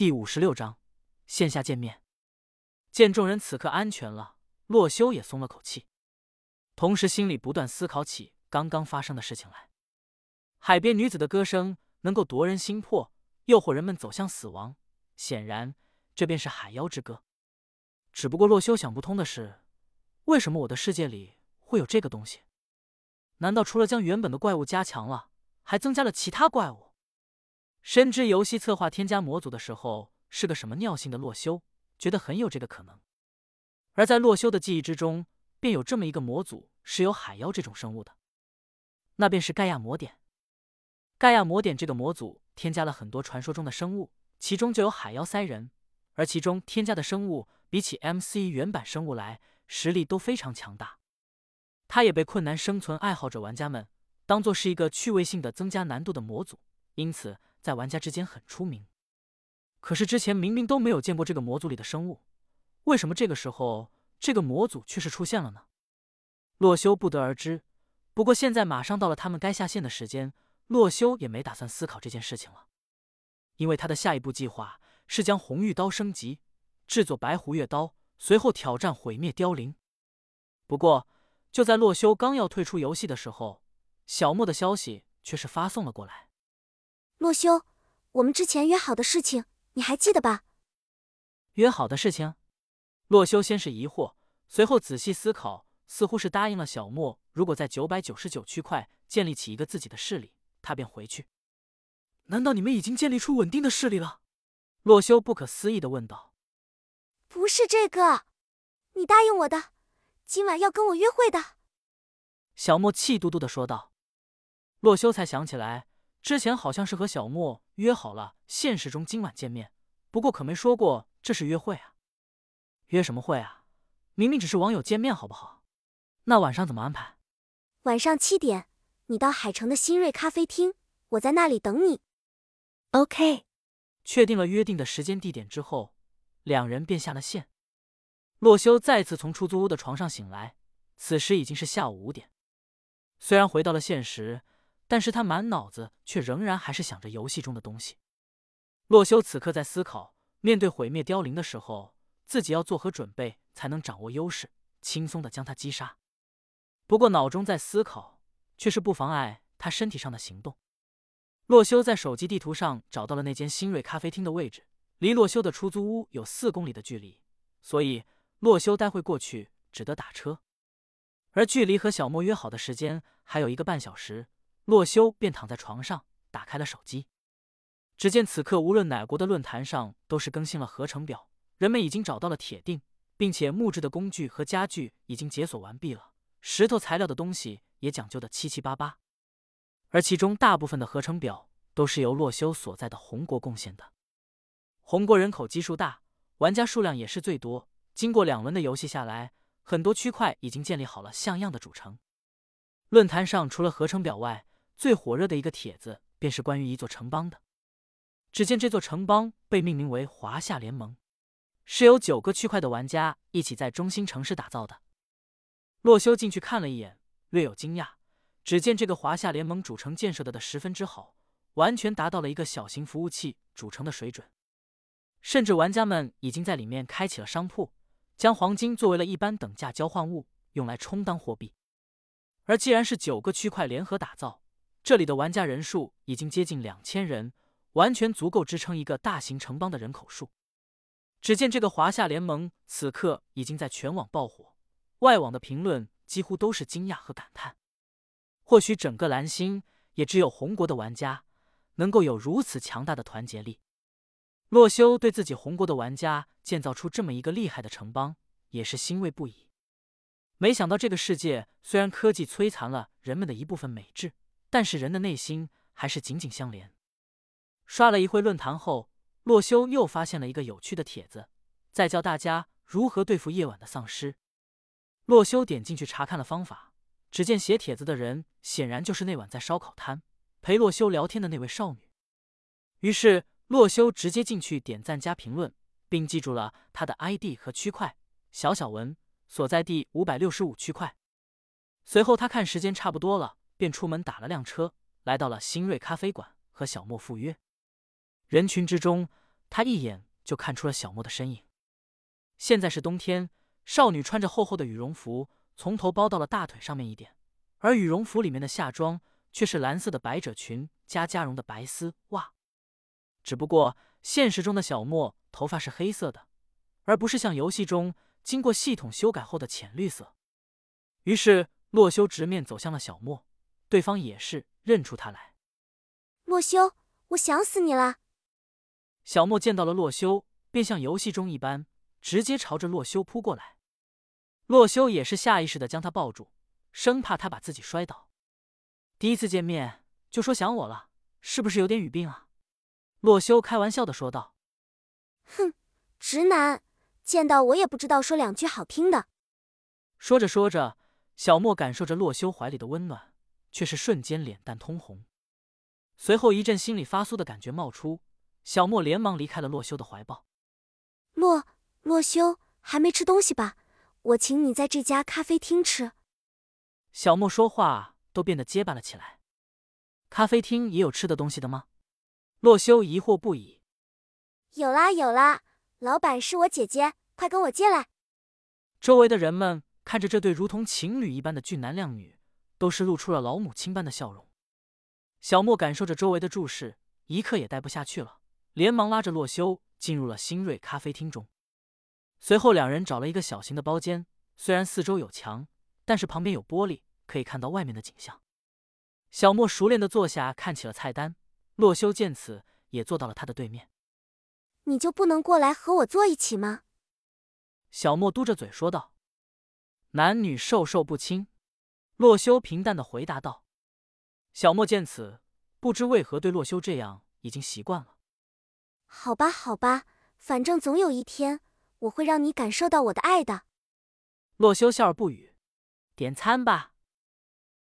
第五十六章线下见面。见众人此刻安全了，洛修也松了口气，同时心里不断思考起刚刚发生的事情来。海边女子的歌声能够夺人心魄，诱惑人们走向死亡，显然这便是海妖之歌。只不过洛修想不通的是，为什么我的世界里会有这个东西？难道除了将原本的怪物加强了，还增加了其他怪物？深知游戏策划添加模组的时候是个什么尿性的洛修，觉得很有这个可能。而在洛修的记忆之中，便有这么一个模组是有海妖这种生物的，那便是盖亚魔典。盖亚魔典这个模组添加了很多传说中的生物，其中就有海妖塞人，而其中添加的生物比起 MC 原版生物来，实力都非常强大。它也被困难生存爱好者玩家们当做是一个趣味性的增加难度的模组，因此。在玩家之间很出名，可是之前明明都没有见过这个模组里的生物，为什么这个时候这个模组却是出现了呢？洛修不得而知。不过现在马上到了他们该下线的时间，洛修也没打算思考这件事情了，因为他的下一步计划是将红玉刀升级，制作白虎月刀，随后挑战毁灭凋零。不过就在洛修刚要退出游戏的时候，小莫的消息却是发送了过来。洛修，我们之前约好的事情你还记得吧？约好的事情，洛修先是疑惑，随后仔细思考，似乎是答应了小莫，如果在九百九十九区块建立起一个自己的势力，他便回去。难道你们已经建立出稳定的势力了？洛修不可思议的问道。不是这个，你答应我的，今晚要跟我约会的。小莫气嘟嘟的说道。洛修才想起来。之前好像是和小莫约好了，现实中今晚见面，不过可没说过这是约会啊。约什么会啊？明明只是网友见面，好不好？那晚上怎么安排？晚上七点，你到海城的新锐咖啡厅，我在那里等你。OK。确定了约定的时间地点之后，两人便下了线。洛修再次从出租屋的床上醒来，此时已经是下午五点。虽然回到了现实。但是他满脑子却仍然还是想着游戏中的东西。洛修此刻在思考，面对毁灭凋零的时候，自己要做何准备才能掌握优势，轻松的将他击杀。不过脑中在思考，却是不妨碍他身体上的行动。洛修在手机地图上找到了那间新锐咖啡厅的位置，离洛修的出租屋有四公里的距离，所以洛修待会过去只得打车。而距离和小莫约好的时间还有一个半小时。洛修便躺在床上，打开了手机。只见此刻，无论哪国的论坛上都是更新了合成表，人们已经找到了铁锭，并且木质的工具和家具已经解锁完毕了，石头材料的东西也讲究的七七八八。而其中大部分的合成表都是由洛修所在的红国贡献的。红国人口基数大，玩家数量也是最多。经过两轮的游戏下来，很多区块已经建立好了像样的主城。论坛上除了合成表外，最火热的一个帖子，便是关于一座城邦的。只见这座城邦被命名为华夏联盟，是由九个区块的玩家一起在中心城市打造的。洛修进去看了一眼，略有惊讶。只见这个华夏联盟主城建设的的十分之好，完全达到了一个小型服务器主城的水准。甚至玩家们已经在里面开启了商铺，将黄金作为了一般等价交换物，用来充当货币。而既然是九个区块联合打造，这里的玩家人数已经接近两千人，完全足够支撑一个大型城邦的人口数。只见这个华夏联盟此刻已经在全网爆火，外网的评论几乎都是惊讶和感叹。或许整个蓝星也只有红国的玩家能够有如此强大的团结力。洛修对自己红国的玩家建造出这么一个厉害的城邦，也是欣慰不已。没想到这个世界虽然科技摧残了人们的一部分美质。但是人的内心还是紧紧相连。刷了一会论坛后，洛修又发现了一个有趣的帖子，在教大家如何对付夜晚的丧尸。洛修点进去查看了方法，只见写帖子的人显然就是那晚在烧烤摊陪洛修聊天的那位少女。于是洛修直接进去点赞加评论，并记住了他的 ID 和区块小小文所在地五百六十五区块。随后他看时间差不多了。便出门打了辆车，来到了新锐咖啡馆和小莫赴约。人群之中，他一眼就看出了小莫的身影。现在是冬天，少女穿着厚厚的羽绒服，从头包到了大腿上面一点，而羽绒服里面的夏装却是蓝色的百褶裙加加绒的白丝袜。只不过现实中的小莫头发是黑色的，而不是像游戏中经过系统修改后的浅绿色。于是洛修直面走向了小莫，对方也是认出他来。洛修，我想死你了。小莫见到了洛修，便像游戏中一般，直接朝着洛修扑过来。洛修也是下意识的将他抱住，生怕他把自己摔倒。第一次见面就说想我了，是不是有点语病啊？洛修开玩笑的说道。哼，直男，见到我也不知道说两句好听的。说着说着，小莫感受着洛修怀里的温暖，却是瞬间脸蛋通红，随后一阵心里发酥的感觉冒出。小莫连忙离开了洛修的怀抱。洛洛修还没吃东西吧？我请你在这家咖啡厅吃。小莫说话都变得结巴了起来。咖啡厅也有吃的东西的吗？洛修疑惑不已。有啦有啦，老板是我姐姐，快跟我进来。周围的人们看着这对如同情侣一般的俊男靓女，都是露出了老母亲般的笑容。小莫感受着周围的注视，一刻也待不下去了。连忙拉着洛修进入了新锐咖啡厅中，随后两人找了一个小型的包间。虽然四周有墙，但是旁边有玻璃，可以看到外面的景象。小莫熟练的坐下，看起了菜单。洛修见此，也坐到了他的对面。你就不能过来和我坐一起吗？小莫嘟着嘴说道。男女授受不亲。洛修平淡的回答道。小莫见此，不知为何对洛修这样已经习惯了。好吧，好吧，反正总有一天我会让你感受到我的爱的。洛修笑而不语。点餐吧。